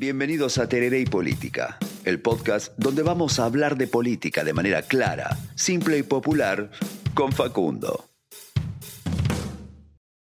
Bienvenidos a Tereré y Política, el podcast donde vamos a hablar de política de manera clara, simple y popular con Facundo.